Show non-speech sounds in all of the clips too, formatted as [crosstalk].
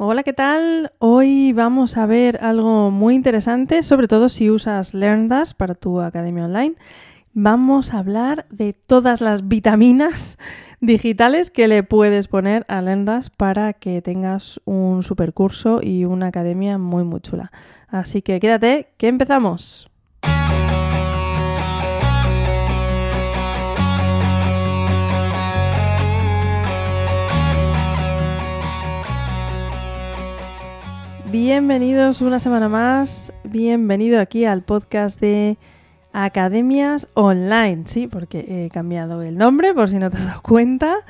Hola, ¿qué tal? Hoy vamos a ver algo muy interesante, sobre todo si usas LearnDash para tu academia online. Vamos a hablar de todas las vitaminas [laughs] digitales que le puedes poner a LearnDash para que tengas un supercurso y una academia muy muy chula. Así que quédate, que empezamos. Bienvenidos una semana más, bienvenido aquí al podcast de Academias Online, sí, porque he cambiado el nombre por si no te has dado cuenta.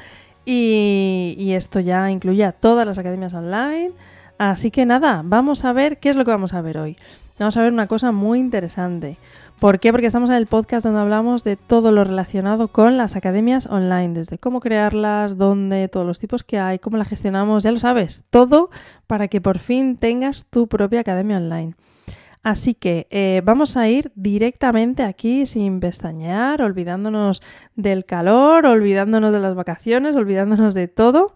Y, esto ya incluye a todas las academias online, así que nada, vamos a ver qué es lo que vamos a ver hoy. Vamos a ver una cosa muy interesante. ¿Por qué? Porque estamos en el podcast donde hablamos de todo lo relacionado con las academias online, desde cómo crearlas, dónde, todos los tipos que hay, cómo las gestionamos, ya lo sabes, todo para que por fin tengas tu propia academia online. Así que eh, vamos a ir directamente aquí sin pestañear, olvidándonos del calor, olvidándonos de las vacaciones, olvidándonos de todo.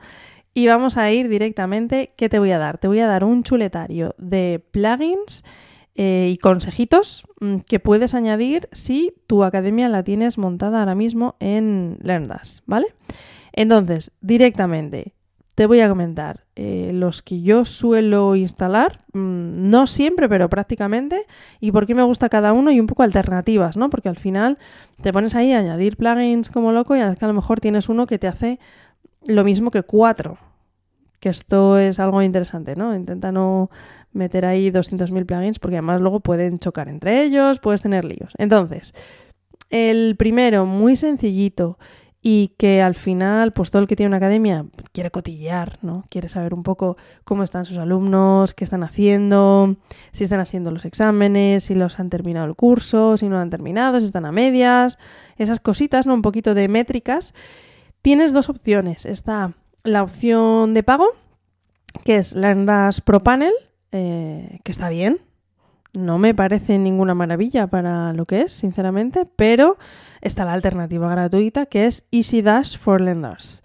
Y vamos a ir directamente, ¿qué te voy a dar? Te voy a dar un chuletario de plugins eh, y consejitos mm, que puedes añadir si tu academia la tienes montada ahora mismo en LearnDash, ¿vale? Entonces, directamente te voy a comentar eh, los que yo suelo instalar, mm, no siempre, pero prácticamente, y por qué me gusta cada uno y un poco alternativas, ¿no? Porque al final te pones ahí a añadir plugins como loco y a lo mejor tienes uno que te hace lo mismo que cuatro, que esto es algo interesante, ¿no? Intenta no meter ahí 200.000 plugins porque además luego pueden chocar entre ellos, puedes tener líos. Entonces, el primero, muy sencillito y que al final, pues todo el que tiene una academia quiere cotillear, ¿no? Quiere saber un poco cómo están sus alumnos, qué están haciendo, si están haciendo los exámenes, si los han terminado el curso, si no lo han terminado, si están a medias, esas cositas, ¿no? Un poquito de métricas. Tienes dos opciones. Está la opción de pago, que es LearnDash Pro Panel, eh, que está bien. No me parece ninguna maravilla para lo que es, sinceramente, pero está la alternativa gratuita que es Easy Dash for Lenders.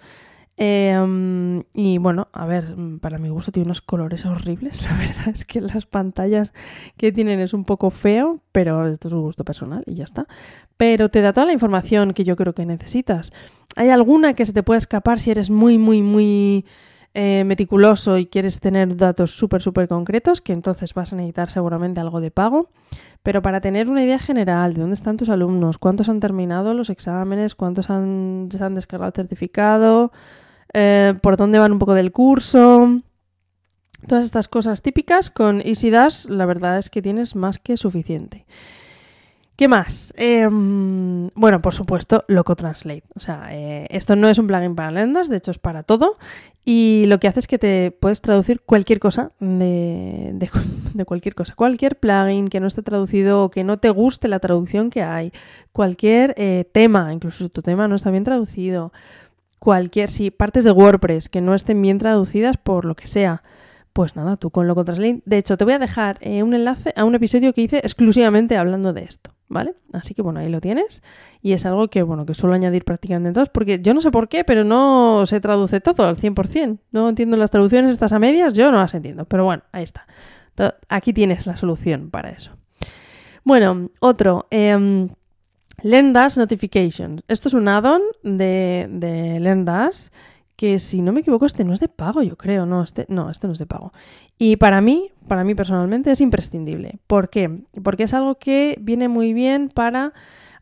Em, y bueno, a ver, para mi gusto tiene unos colores horribles. [laughs] La verdad es que las pantallas que tienen es un poco feo, pero esto es un gusto personal y ya está. Pero te da toda la información que yo creo que necesitas. Hay alguna que se te puede escapar si eres muy, muy, muy eh, meticuloso y quieres tener datos súper, súper concretos, que entonces vas a necesitar seguramente algo de pago. Pero para tener una idea general de dónde están tus alumnos, cuántos han terminado los exámenes, cuántos han, se han descargado el certificado, eh, por dónde van un poco del curso, todas estas cosas típicas, con EasyDash la verdad es que tienes más que suficiente. ¿Qué más? Em, bueno, por supuesto, Loco Translate. O sea, eh, esto no es un plugin para lendas, de hecho es para todo. Y lo que hace es que te puedes traducir cualquier cosa de, de, [laughs] cualquier cosa. Cualquier plugin que no esté traducido o que no te guste la traducción que hay. Cualquier eh, tema, incluso tu tema no está bien traducido. Cualquier, sí, partes de WordPress que no estén bien traducidas por lo que sea. Pues nada, tú con Loco Translate. De hecho, te voy a dejar eh, un enlace a un episodio que hice exclusivamente hablando de esto. ¿vale? Así que bueno, ahí lo tienes. Y es algo que, bueno, que suelo añadir prácticamente en todos, porque yo no sé por qué, pero no se traduce todo al 100%. No entiendo las traducciones estas a medias, yo no las entiendo, pero bueno, ahí está. Aquí tienes la solución para eso. Bueno, otro. Eh, Notifications. Esto es un add-on de, de que si no me equivoco, este no es de pago, yo creo, no, este no, este no es de pago. Y para mí, para mí personalmente es imprescindible. ¿Por qué? Porque es algo que viene muy bien para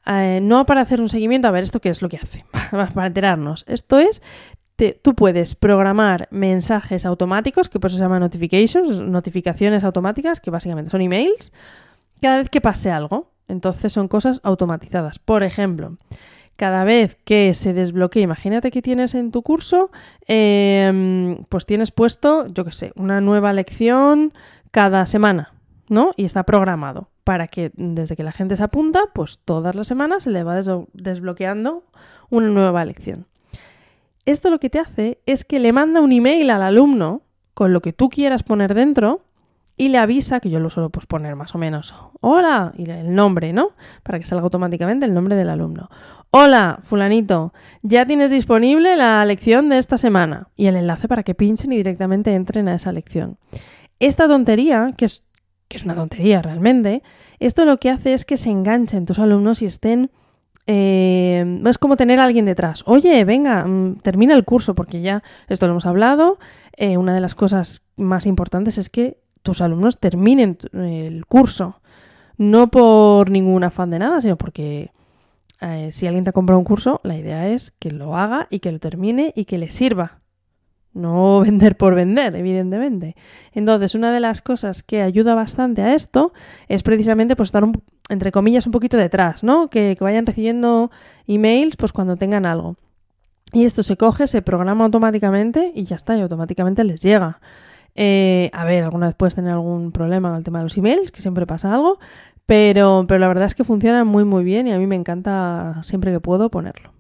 eh, no para hacer un seguimiento, a ver esto qué es lo que hace, [laughs] para enterarnos. Esto es tú puedes programar mensajes automáticos, que por eso se llama notifications, notificaciones automáticas, que básicamente son emails, cada vez que pase algo. Entonces son cosas automatizadas. Por ejemplo, cada vez que se desbloquee, imagínate que tienes en tu curso, em, pues tienes puesto, yo qué sé, una nueva lección cada semana, ¿no? Y está programado para que desde que la gente se apunta, pues todas las semanas se le va desbloqueando una nueva lección. Esto lo que te hace es que le manda un email al alumno con lo que tú quieras poner dentro y le avisa, que yo lo suelo pues, poner más o menos, hola, y el nombre, ¿no? Para que salga automáticamente el nombre del alumno. Hola, fulanito, ya tienes disponible la lección de esta semana y el enlace para que pinchen y directamente entren a esa lección. Esta tontería, que es, que es una tontería realmente, esto lo que hace es que se enganchen tus alumnos y estén eh, es como tener a alguien detrás. Oye, venga, mm, termina el curso, porque ya esto lo hemos hablado. Eh, una de las cosas más importantes es que tus alumnos terminen el curso. No por ningún afán de nada, sino porque eh, si alguien te ha comprado un curso, la idea es que lo haga y que lo termine y que le sirva. No [laughs] vender por vender, evidentemente. Entonces, una de las cosas que ayuda bastante a esto es precisamente pues, estar, entre comillas, un poquito detrás, ¿no? Que, que, vayan recibiendo emails pues, cuando tengan algo. Y esto se coge, se programa automáticamente y ya está, y automáticamente les llega. Eh, a ver, alguna vez puedes tener algún problema con el tema de los emails, que siempre pasa algo, pero, pero la verdad es que funciona muy muy bien y a mí me encanta siempre que puedo ponerlo.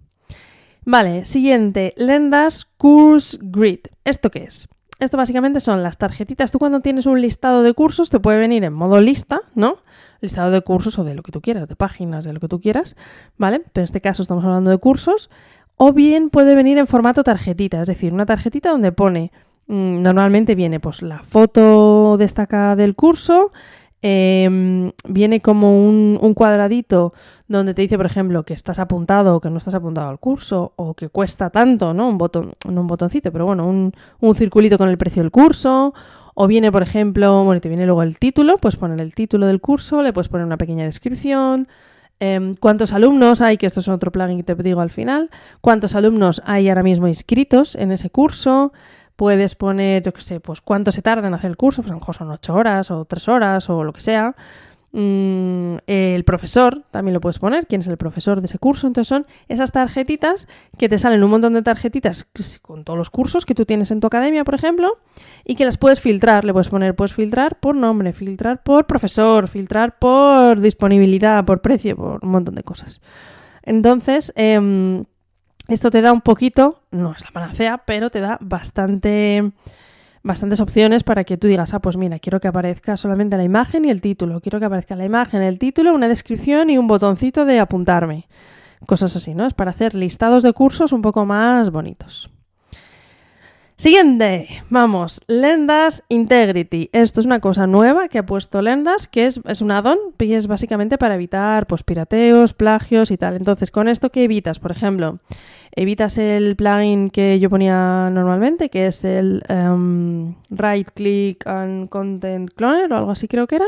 Vale, siguiente, Lendas Course Grid. ¿Esto qué es? Esto básicamente son las tarjetitas. Tú cuando tienes un listado de cursos te puede venir en modo lista, ¿no? Listado de cursos o de lo que tú quieras, de páginas, de lo que tú quieras, ¿vale? Pero en este caso estamos hablando de cursos. O bien puede venir en formato tarjetita, es decir, una tarjetita donde pone normalmente viene pues la foto destacada del curso, em, viene como un, cuadradito donde te dice, por ejemplo, que estás apuntado o que no estás apuntado al curso o que cuesta tanto, ¿no? Un botón, no un botoncito, pero bueno, un, un circulito con el precio del curso. O viene, por ejemplo, bueno, te viene luego el título, puedes poner el título del curso, le puedes poner una pequeña descripción, em, cuántos alumnos hay, que esto es otro plugin que te digo al final, cuántos alumnos hay ahora mismo inscritos en ese curso, Puedes poner, yo qué sé, pues cuánto se tarda en hacer el curso, pues a lo mejor son ocho horas o tres horas o lo que sea. Mm, el profesor también lo puedes poner, quién es el profesor de ese curso. Entonces son esas tarjetitas que te salen un montón de tarjetitas con todos los cursos que tú tienes en tu academia, por ejemplo, y que las puedes filtrar. Le puedes poner, puedes filtrar por nombre, filtrar por profesor, filtrar por disponibilidad, por precio, por un montón de cosas. Entonces, eh, esto te da un poquito, no es la panacea, pero te da bastante, bastantes opciones para que tú digas, ah, pues mira, quiero que aparezca solamente la imagen y el título, quiero que aparezca la imagen, el título, una descripción y un botoncito de apuntarme. Cosas así, ¿no? Es para hacer listados de cursos un poco más bonitos. Siguiente, vamos, Lendas Integrity. Esto es una cosa nueva que ha puesto Lendas, que es, es un add-on y es básicamente para evitar pues, pirateos, plagios y tal. Entonces, con esto, ¿qué evitas? Por ejemplo, evitas el plugin que yo ponía normalmente, que es el um, Right Click and Content Cloner o algo así creo que era.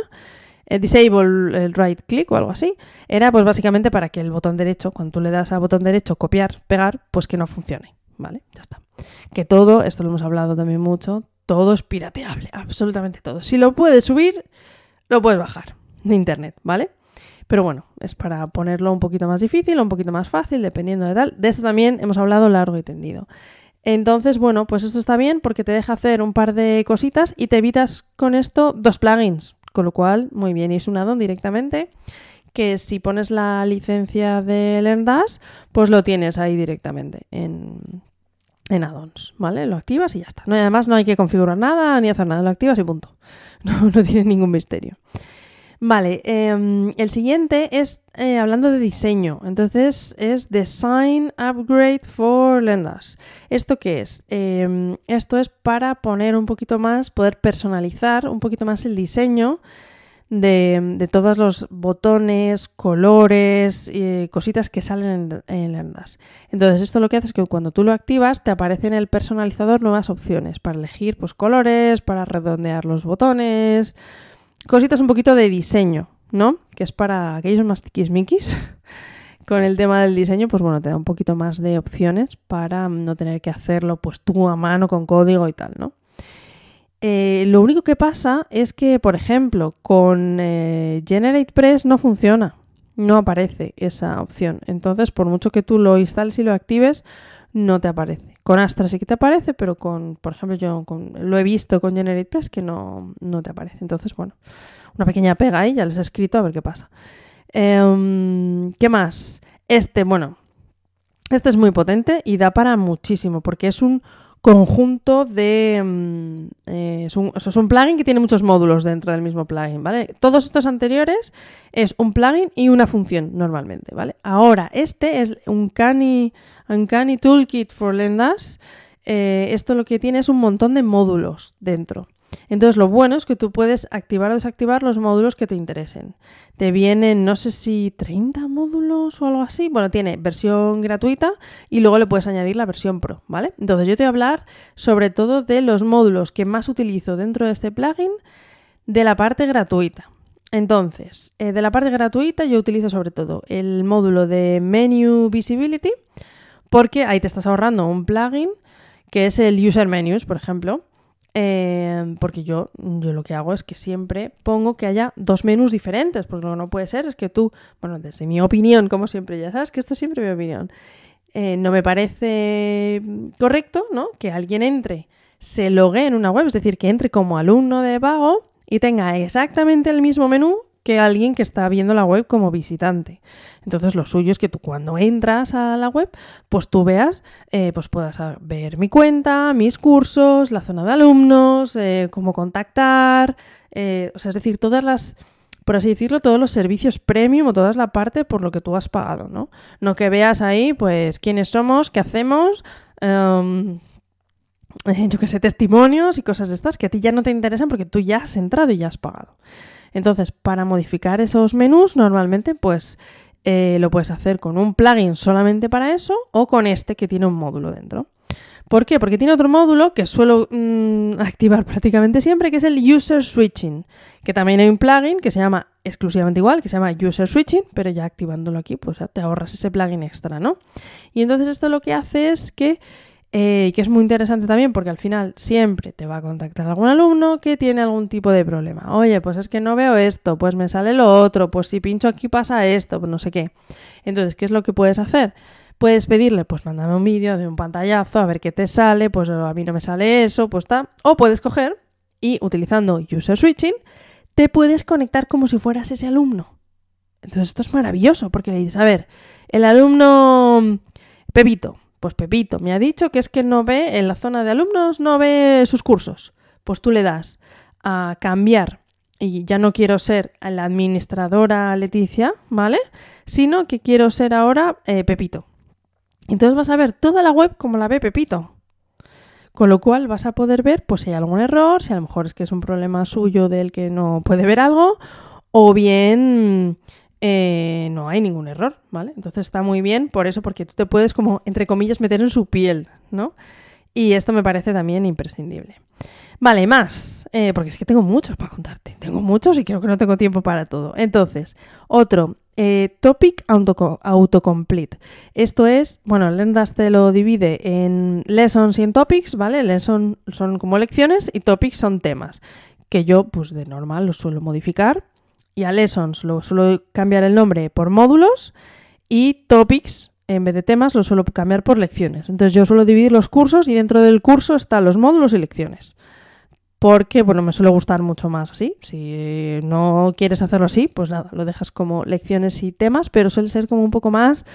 Eh, disable el right click o algo así, era pues básicamente para que el botón derecho, cuando tú le das a botón derecho copiar, pegar, pues que no funcione, ¿vale? Ya está. Que todo, esto lo hemos hablado también mucho, todo es pirateable, absolutamente todo. Si lo puedes subir, lo puedes bajar de internet, ¿vale? Pero bueno, es para ponerlo un poquito más difícil o un poquito más fácil, dependiendo de tal. De esto también hemos hablado largo y tendido. Entonces, bueno, pues esto está bien porque te deja hacer un par de cositas y te evitas con esto dos plugins. Con lo cual, muy bien, y es un addon directamente que si pones la licencia de LearnDash, pues lo tienes ahí directamente en, en addons, ¿vale? Lo activas y ya está. No, además no hay que configurar nada ni hacer nada, lo activas y punto. [laughs] No, no tiene ningún misterio. Vale, em, el siguiente es eh, hablando de diseño. Entonces es Design Upgrade for Lendas. ¿Esto qué es? Em, esto es para poner un poquito más, poder personalizar un poquito más el diseño de, todos los botones, colores, cositas que salen en, en Entonces, esto lo que hace es que cuando tú lo activas, te aparece en el personalizador nuevas opciones para elegir pues, colores, para redondear los botones, cositas un poquito de diseño, ¿no? Que es para aquellos más tiquismiquis. [laughs] Con el tema del diseño, pues bueno, te da un poquito más de opciones para no tener que hacerlo pues tú a mano con código y tal, ¿no? Eh, lo único que pasa es que, por ejemplo, con eh, GeneratePress no funciona, no aparece esa opción. Entonces, por mucho que tú lo instales y lo actives, no te aparece. Con Astra sí que te aparece, pero con, por ejemplo, yo lo he visto con GeneratePress que no, no, te aparece. Entonces, bueno, una pequeña pega ahí, ya les he escrito a ver qué pasa. Em, ¿Qué más? Este, bueno, este es muy potente y da para muchísimo porque es un conjunto de... mm, eh, es, un, plugin que tiene muchos módulos dentro del mismo plugin, ¿vale? Todos estos anteriores es un plugin y una función normalmente, ¿vale? Ahora, este es un Uncanny, Uncanny Toolkit for Lendas. Eh, esto lo que tiene es un montón de módulos dentro. Entonces lo bueno es que tú puedes activar o desactivar los módulos que te interesen. Te vienen, no sé si 30 módulos o algo así. Bueno, tiene versión gratuita y luego le puedes añadir la versión pro, ¿vale? Entonces yo te voy a hablar sobre todo de los módulos que más utilizo dentro de este plugin de la parte gratuita. Entonces, eh, de la parte gratuita yo utilizo sobre todo el módulo de Menu Visibility porque ahí te estás ahorrando un plugin que es el User Menus, por ejemplo. Eh, porque yo, yo lo que hago es que siempre pongo que haya dos menús diferentes, porque lo que no puede ser es que tú, bueno, desde mi opinión, como siempre, ya sabes que esto es siempre mi opinión, eh, no me parece correcto, ¿no? Que alguien entre, se logue en una web, es decir, que entre como alumno de Vago y tenga exactamente el mismo menú que alguien que está viendo la web como visitante. Entonces lo suyo es que tú cuando entras a la web, pues tú veas, eh, pues puedas ver mi cuenta, mis cursos, la zona de alumnos, eh, cómo contactar, eh, o sea, es decir, todas las, por así decirlo, todos los servicios premium o toda la parte por lo que tú has pagado, ¿no? No que veas ahí, pues, quiénes somos, qué hacemos, em, [laughs] yo qué sé, testimonios y cosas de estas que a ti ya no te interesan porque tú ya has entrado y ya has pagado. Entonces, para modificar esos menús, normalmente, pues eh, lo puedes hacer con un plugin solamente para eso o con este que tiene un módulo dentro. ¿Por qué? Porque tiene otro módulo que suelo mm, [laughs] activar prácticamente siempre, que es el User Switching, que también hay un plugin que se llama exclusivamente igual, que se llama User Switching, pero ya activándolo aquí, pues ya te ahorras ese plugin extra, ¿no? Y entonces esto lo que hace es que eh, que es muy interesante también porque al final siempre te va a contactar algún alumno que tiene algún tipo de problema. Oye, pues es que no veo esto, pues me sale lo otro, pues si pincho aquí pasa esto, pues no sé qué. Entonces, ¿qué es lo que puedes hacer? Puedes pedirle, pues mándame un vídeo de un pantallazo a ver qué te sale, pues a mí no me sale eso, pues está. O puedes coger y utilizando User Switching, te puedes conectar como si fueras ese alumno. Entonces esto es maravilloso porque le dices, a ver, el alumno Pepito, pues Pepito me ha dicho que es que no ve en la zona de alumnos, no ve sus cursos. Pues tú le das a cambiar y ya no quiero ser la administradora Leticia, ¿vale? Sino que quiero ser ahora eh, Pepito. Entonces vas a ver toda la web como la ve Pepito. Con lo cual vas a poder ver pues si hay algún error, si a lo mejor es que es un problema suyo del que no puede ver algo, o bien eh, no hay ningún error, ¿vale? Entonces está muy bien por eso, porque tú te puedes como, entre comillas, meter en su piel, ¿no? Y esto me parece también imprescindible. Vale, más, eh, porque es que tengo muchos para contarte, tengo muchos y creo que no tengo tiempo para todo. Entonces, otro, eh, Topic Autocomplete. Esto es, bueno, Lendas te lo divide en lessons y en topics, ¿vale? Lessons son como lecciones y topics son temas, que yo pues de normal los suelo modificar y a lessons lo suelo cambiar el nombre por módulos y topics en vez de temas lo suelo cambiar por lecciones. Entonces yo suelo dividir los cursos y dentro del curso están los módulos y lecciones. Porque, bueno, me suele gustar mucho más así. Si no quieres hacerlo así, pues nada, lo dejas como lecciones y temas, pero suele ser como un poco más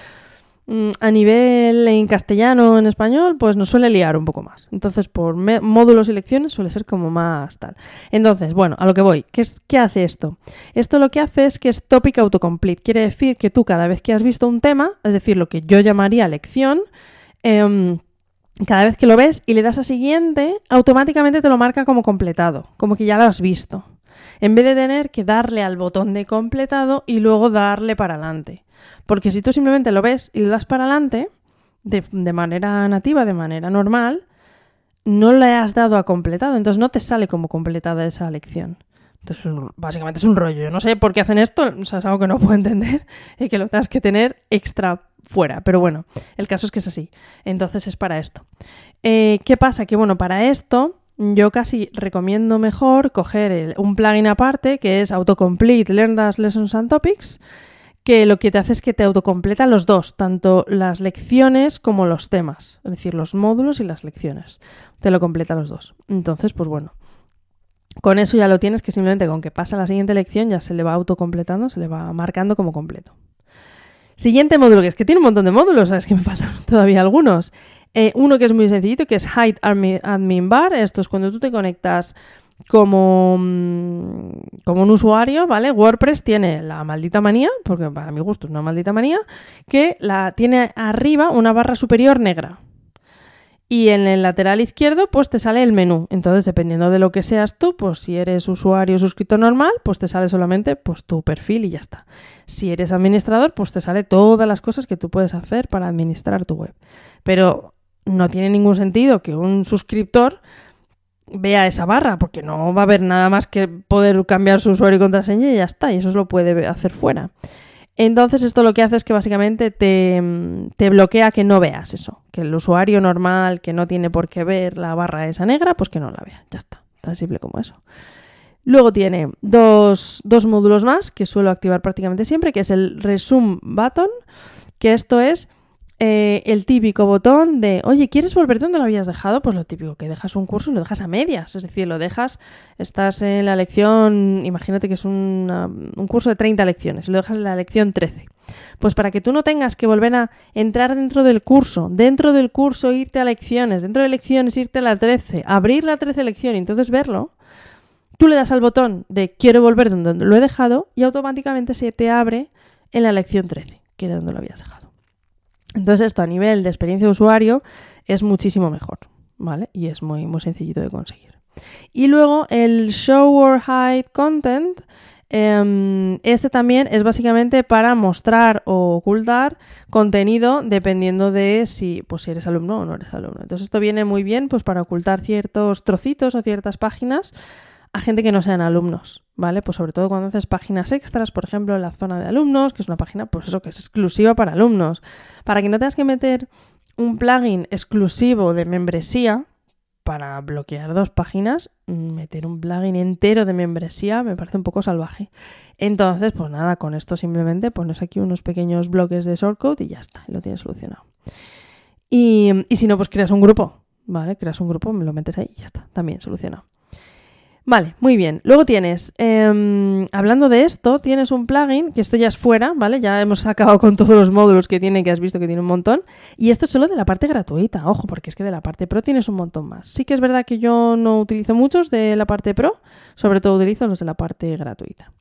a nivel en castellano en español, pues nos suele liar un poco más. Entonces, por módulos y lecciones suele ser como más tal. Entonces, bueno, a lo que voy. ¿Qué, es, ¿Qué hace esto? Esto lo que hace es que es topic autocomplete. Quiere decir que tú cada vez que has visto un tema, es decir, lo que yo llamaría lección, em, cada vez que lo ves y le das a siguiente, automáticamente te lo marca como completado, como que ya lo has visto. En vez de tener que darle al botón de completado y luego darle para adelante. Porque si tú simplemente lo ves y le das para adelante, de, de, manera nativa, de manera normal, no le has dado a completado, entonces no te sale como completada esa lección. Entonces, básicamente es un rollo. Yo no sé por qué hacen esto, o sea, es algo que no [laughs] puedo entender y que lo tengas que tener extra fuera. Pero bueno, el caso es que es así. Entonces es para esto. Eh, ¿Qué pasa? Que bueno, para esto yo casi recomiendo mejor coger un plugin aparte que es Autocomplete Learn That Lessons and Topics que lo que te hace es que te autocompleta los dos, tanto las lecciones como los temas, es decir, los módulos y las lecciones. Te lo completa los dos. Entonces, pues bueno, con eso ya lo tienes que simplemente con que pasa la siguiente lección ya se le va autocompletando, se le va marcando como completo. Siguiente módulo, que es que tiene un montón de módulos, sabes que me faltan [laughs] todavía algunos. Eh, uno que es muy sencillito, que es Hide Admin Bar. Esto es cuando tú te conectas como, mm, como un usuario, ¿vale? WordPress tiene la maldita manía, porque para mi gusto es una maldita manía, que la tiene arriba una barra superior negra. Y en el lateral izquierdo, pues te sale el menú. Entonces, dependiendo de lo que seas tú, pues si eres usuario suscrito normal, pues te sale solamente pues, tu perfil y ya está. Si eres administrador, pues te sale todas las cosas que tú puedes hacer para administrar tu web. Pero no tiene ningún sentido que un suscriptor vea esa barra, porque no va a haber nada más que poder cambiar su usuario y contraseña y ya está, y eso se lo puede hacer fuera. Entonces esto lo que hace es que básicamente te, te, bloquea que no veas eso, que el usuario normal que no tiene por qué ver la barra esa negra, pues que no la vea, ya está, tan simple como eso. Luego tiene dos, dos módulos más que suelo activar prácticamente siempre, que es el Resume Button, que esto es eh, el típico botón de, oye, ¿quieres volver donde lo habías dejado? Pues lo típico, que dejas un curso y lo dejas a medias. Es decir, lo dejas, estás en la lección, imagínate que es un curso de 30 lecciones, lo dejas en la lección 13. Pues para que tú no tengas que volver a entrar dentro del curso, dentro del curso irte a lecciones, dentro de lecciones irte a la 13, abrir la 13 lección y entonces verlo, tú le das al botón de quiero volver donde lo he dejado y automáticamente se te abre en la lección 13, que era donde lo habías dejado. Entonces esto a nivel de experiencia de usuario es muchísimo mejor, ¿vale? Y es muy, muy sencillito de conseguir. Y luego el Show or Hide Content, em, este también es básicamente para mostrar o ocultar contenido dependiendo de si, pues, si eres alumno o no eres alumno. Entonces esto viene muy bien pues, para ocultar ciertos trocitos o ciertas páginas a gente que no sean alumnos, ¿vale? Pues sobre todo cuando haces páginas extras, por ejemplo, en la zona de alumnos, que es una página, pues eso, que es exclusiva para alumnos. Para que no tengas que meter un plugin exclusivo de membresía para bloquear dos páginas, meter un plugin entero de membresía me parece un poco salvaje. Entonces, pues nada, con esto simplemente pones aquí unos pequeños bloques de shortcode y ya está, lo tienes solucionado. Y, y si no, pues creas un grupo, ¿vale? Creas un grupo, me lo metes ahí y ya está, también solucionado. Vale, muy bien. Luego tienes, em, hablando de esto, tienes un plugin, que esto ya es fuera, ¿vale? Ya hemos [laughs] acabado con todos los módulos que tiene, que has visto que tiene un montón. Y esto es solo de la parte gratuita, ojo, porque es que de la parte pro tienes un montón más. Sí que es verdad que yo no utilizo muchos de la parte pro, sobre todo utilizo los de la parte gratuita.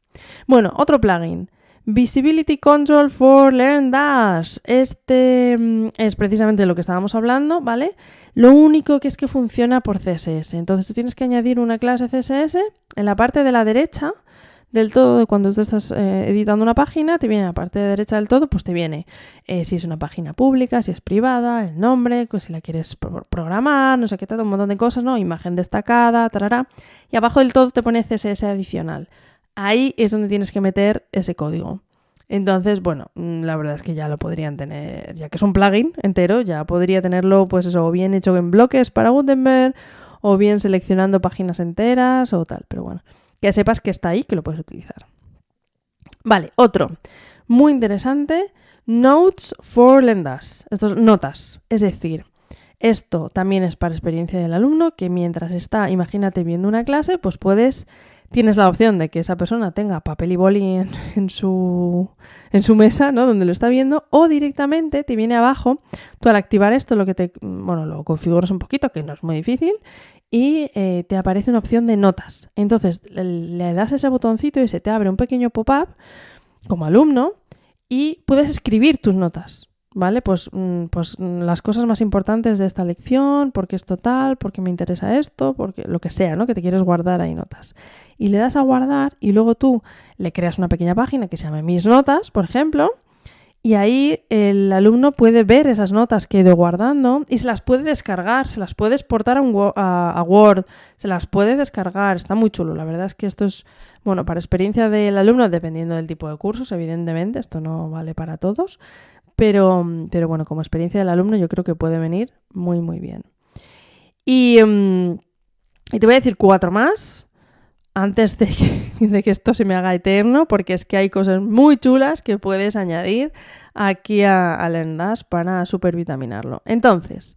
Bueno, otro plugin. Visibility Control for Learn Dash. Este mm, es precisamente lo que estábamos hablando, ¿vale? Lo único que es que funciona por CSS. Entonces tú tienes que añadir una clase CSS en la parte de la derecha del todo, cuando tú estás eh, editando una página, te viene la parte de derecha del todo, pues te viene eh, si es una página pública, si es privada, el nombre, pues si la quieres programar, no sé qué tal, un montón de cosas, ¿no? Imagen destacada, tarará. Y abajo del todo te pone CSS adicional ahí es donde tienes que meter ese código. Entonces, bueno, mm, la verdad es que ya lo podrían tener, ya que es un plugin entero, ya podría tenerlo, pues eso, o bien hecho en bloques para Gutenberg, o bien seleccionando páginas enteras o tal. Pero bueno, que sepas que está ahí, que lo puedes utilizar. Vale, otro. Muy interesante. Notes for Lendas. Estos notas. Es decir, esto también es para experiencia del alumno, que mientras está, imagínate, viendo una clase, pues puedes tienes la opción de que esa persona tenga papel y boli [laughs] en, su, en su mesa, ¿no? Donde lo está viendo, o directamente te viene abajo, tú al activar esto, lo que te, bueno, lo configuras un poquito, que no es muy difícil, y eh, te aparece una opción de notas. Entonces le das ese botoncito y se te abre un pequeño pop-up como alumno y puedes escribir tus notas. ¿Vale? Pues, mm, pues mm, las cosas más importantes de esta lección, porque es total, porque me interesa esto, porque lo que sea, ¿no? Que te quieres guardar ahí notas. Y le das a guardar y luego tú le creas una pequeña página que se llame Mis Notas, por ejemplo, y ahí el alumno puede ver esas notas que he ido guardando y se las puede descargar, se las puede exportar a, un, a, Word, se las puede descargar. Está muy chulo. La verdad es que esto es, bueno, para experiencia del alumno, dependiendo del tipo de cursos, evidentemente, esto no vale para todos. Pero, pero bueno, como experiencia del alumno yo creo que puede venir muy, muy bien. Y, mm, te voy a decir cuatro más antes [laughs] de que, esto se me haga eterno, porque es que hay cosas muy chulas que puedes añadir aquí a, a Lendas para supervitaminarlo. Entonces,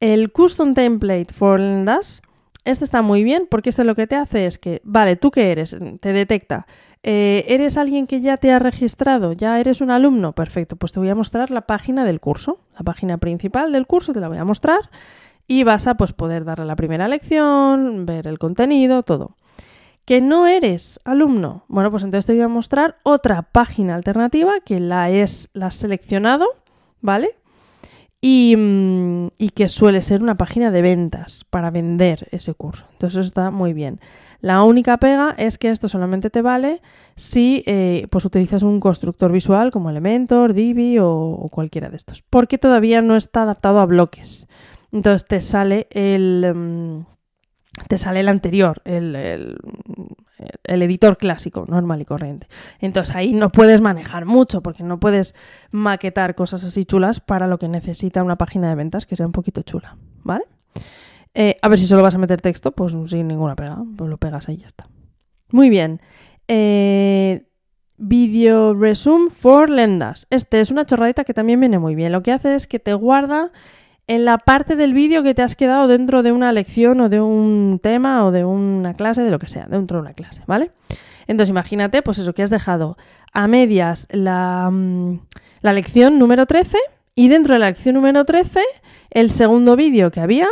el Custom Template for Lendas Este está muy bien porque esto lo que te hace es que, vale, ¿tú qué eres? Te detecta. Eh, ¿Eres alguien que ya te ha registrado? ¿Ya eres un alumno? Perfecto, pues te voy a mostrar la página del curso. La página principal del curso te la voy a mostrar y vas a pues, poder darle la primera lección, ver el contenido, todo. ¿Que no eres alumno? Bueno, pues entonces te voy a mostrar otra página alternativa que la, es, la has seleccionado, ¿vale? Mm, y, que suele ser una página de ventas para vender ese curso. Entonces eso está muy bien. La única pega es que esto solamente te vale si eh, pues utilizas un constructor visual como Elementor, Divi o, cualquiera de estos, porque todavía no está adaptado a bloques. Entonces te sale el, mm, te sale el anterior, el, editor clásico, normal y corriente. Entonces ahí no puedes manejar mucho porque no puedes maquetar cosas así chulas para lo que necesita una página de ventas que sea un poquito chula, ¿vale? Eh, a ver si solo vas a meter texto, pues sin ninguna pega, pues lo pegas ahí y ya está. Muy bien. Eh, Video Resume for Lendas. Este es una chorradita que también viene muy bien. Lo que hace es que te guarda en la parte del vídeo que te has quedado dentro de una lección o de un tema o de una clase, de lo que sea, dentro de una clase, ¿vale? Entonces imagínate, pues eso, que has dejado a medias la, mm, la lección número 13 y dentro de la lección número 13 el segundo vídeo que había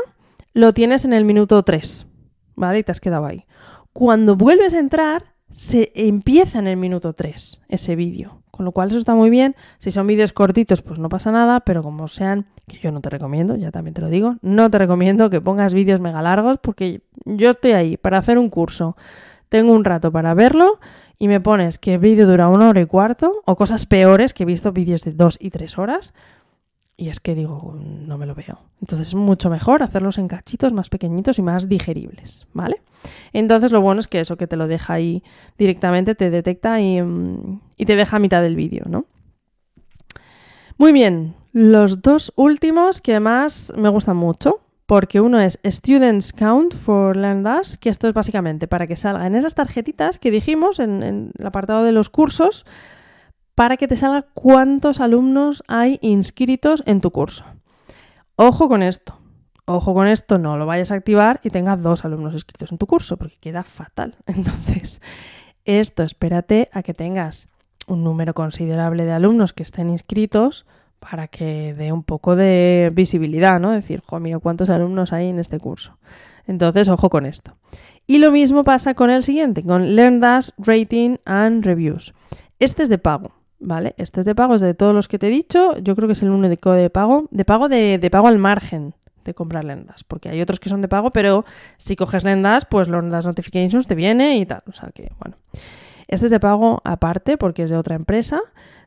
lo tienes en el minuto 3, ¿vale? Y te has quedado ahí. Cuando vuelves a entrar, se empieza en el minuto 3 ese vídeo. Con lo cual eso está muy bien. Si son vídeos cortitos, pues no pasa nada, pero como sean, que yo no te recomiendo, ya también te lo digo, no te recomiendo que pongas vídeos mega largos porque yo estoy ahí para hacer un curso. Tengo un rato para verlo y me pones que el vídeo dura una hora y cuarto o cosas peores que he visto vídeos de dos y tres horas y es que digo, no me lo veo. Entonces es mucho mejor hacerlos en cachitos más pequeñitos y más digeribles, ¿vale? Entonces lo bueno es que eso que te lo deja ahí directamente, te detecta y, mm, te deja a mitad del vídeo, ¿no? Muy bien, los dos últimos que más me gustan mucho, porque uno es Students Count for LearnDash, que esto es básicamente para que salgan esas tarjetitas que dijimos en el apartado de los cursos, para que te salga cuántos alumnos hay inscritos en tu curso. Ojo con esto. Ojo con esto, no lo vayas a activar y tengas dos alumnos inscritos en tu curso, porque queda fatal. [laughs] Entonces, esto espérate a que tengas un número considerable de alumnos que estén inscritos para que dé un poco de visibilidad, ¿no? Decir, jo, mira cuántos alumnos hay en este curso. Entonces, ojo con esto. Y lo mismo pasa con el siguiente, con LearnDash Rating and Reviews. Este es de pago. ¿Vale? Este es de pago, es de todos los que te he dicho. Yo creo que es el único de pago. De pago de, pago al margen de comprar lendas, porque hay otros que son de pago, pero si coges lendas, pues las notifications te viene y tal. O sea que, bueno. Este es de pago aparte, porque es de otra empresa,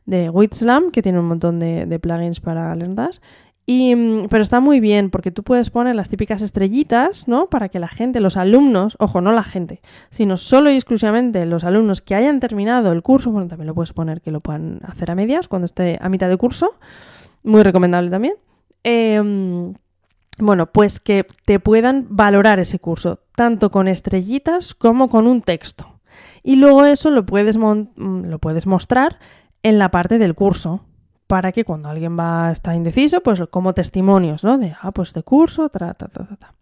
de Witslam, que tiene un montón de, de plugins para lendas. Mm, pero está muy bien porque tú puedes poner las típicas estrellitas, ¿no? Para que la gente, los alumnos, ojo, no la gente, sino solo y exclusivamente los alumnos que hayan terminado el curso, bueno, también lo puedes poner que lo puedan hacer a medias cuando esté a mitad de curso, muy recomendable también. Em, bueno, pues que te puedan valorar ese curso, tanto con estrellitas como con un texto. Y luego eso lo puedes, mm, lo puedes mostrar en la parte del curso, para que cuando alguien va está indeciso, pues como testimonios, ¿no? De, ah, pues de curso, ta, ta, ta, ta.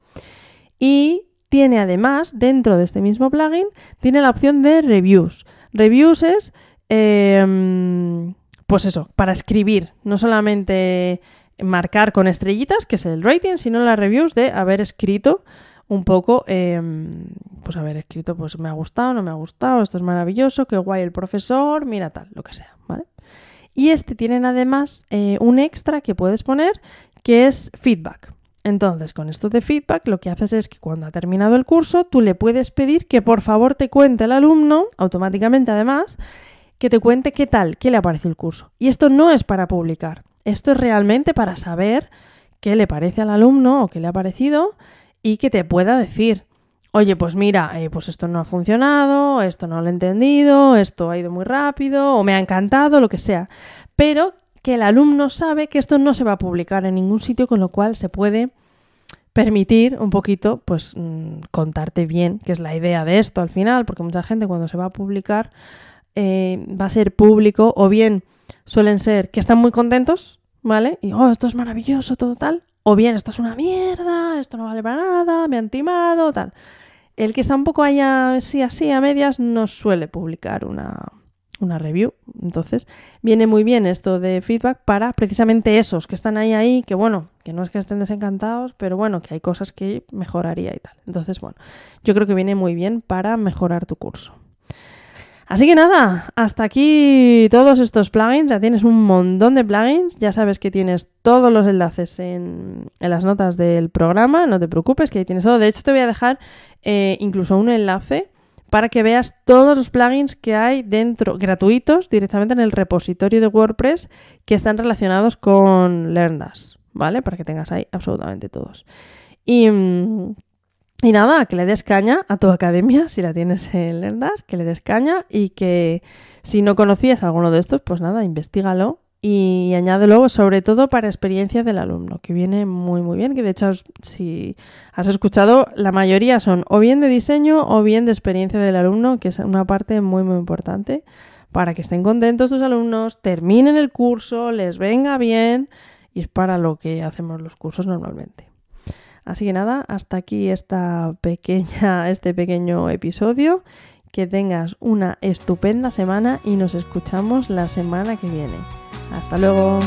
Y tiene además, dentro de este mismo plugin, tiene la opción de reviews. Reviews es, em, pues eso, para escribir, no solamente marcar con estrellitas, que es el rating, sino las reviews de haber escrito un poco, em, pues haber escrito, pues me ha gustado, no me ha gustado, esto es maravilloso, qué guay el profesor, mira tal, lo que sea, ¿vale? Y este tienen además eh, un extra que puedes poner que es feedback. Entonces, con esto de feedback, lo que haces es que cuando ha terminado el curso, tú le puedes pedir que por favor te cuente el alumno, automáticamente además, que te cuente qué tal, qué le parecido el curso. Y esto no es para publicar, esto es realmente para saber qué le parece al alumno o qué le ha parecido y que te pueda decir oye, pues mira, eh, pues esto no ha funcionado, esto no lo he entendido, esto ha ido muy rápido, o me ha encantado, lo que sea. Pero que el alumno sabe que esto no se va a publicar en ningún sitio, con lo cual se puede permitir un poquito, pues, mm, contarte bien, que es la idea de esto al final, porque mucha gente cuando se va a publicar eh, va a ser público, o bien suelen ser que están muy contentos, ¿vale? Y, oh, esto es maravilloso, todo tal, o bien esto es una mierda, esto no vale para nada, me han timado, tal. El que está un poco allá, sí, así, a medias, no suele publicar una, una review. Entonces, viene muy bien esto de feedback para precisamente esos que están ahí, ahí, que bueno, que no es que estén desencantados, pero bueno, que hay cosas que mejoraría y tal. Entonces, bueno, yo creo que viene muy bien para mejorar tu curso. Así que nada, hasta aquí todos estos plugins. Ya tienes un montón de plugins. Ya sabes que tienes todos los enlaces en, las notas del programa. No te preocupes, que ahí tienes todo. De hecho, te voy a dejar eh, incluso un enlace para que veas todos los plugins que hay dentro, gratuitos, directamente en el repositorio de WordPress que están relacionados con LearnDash, ¿vale? Para que tengas ahí absolutamente todos. Y, mm, y nada, que le des caña a tu academia, si la tienes en LearnDash, que le des caña y que si no conocías alguno de estos, pues nada, investigalo y añádelo sobre todo para experiencia del alumno, que viene muy muy bien, que de hecho si has escuchado, la mayoría son o bien de diseño o bien de experiencia del alumno, que es una parte muy muy importante para que estén contentos tus alumnos, terminen el curso, les venga bien y es para lo que hacemos los cursos normalmente. Así que nada, hasta aquí esta pequeña, este pequeño episodio. Que tengas una estupenda semana y nos escuchamos la semana que viene. Hasta luego.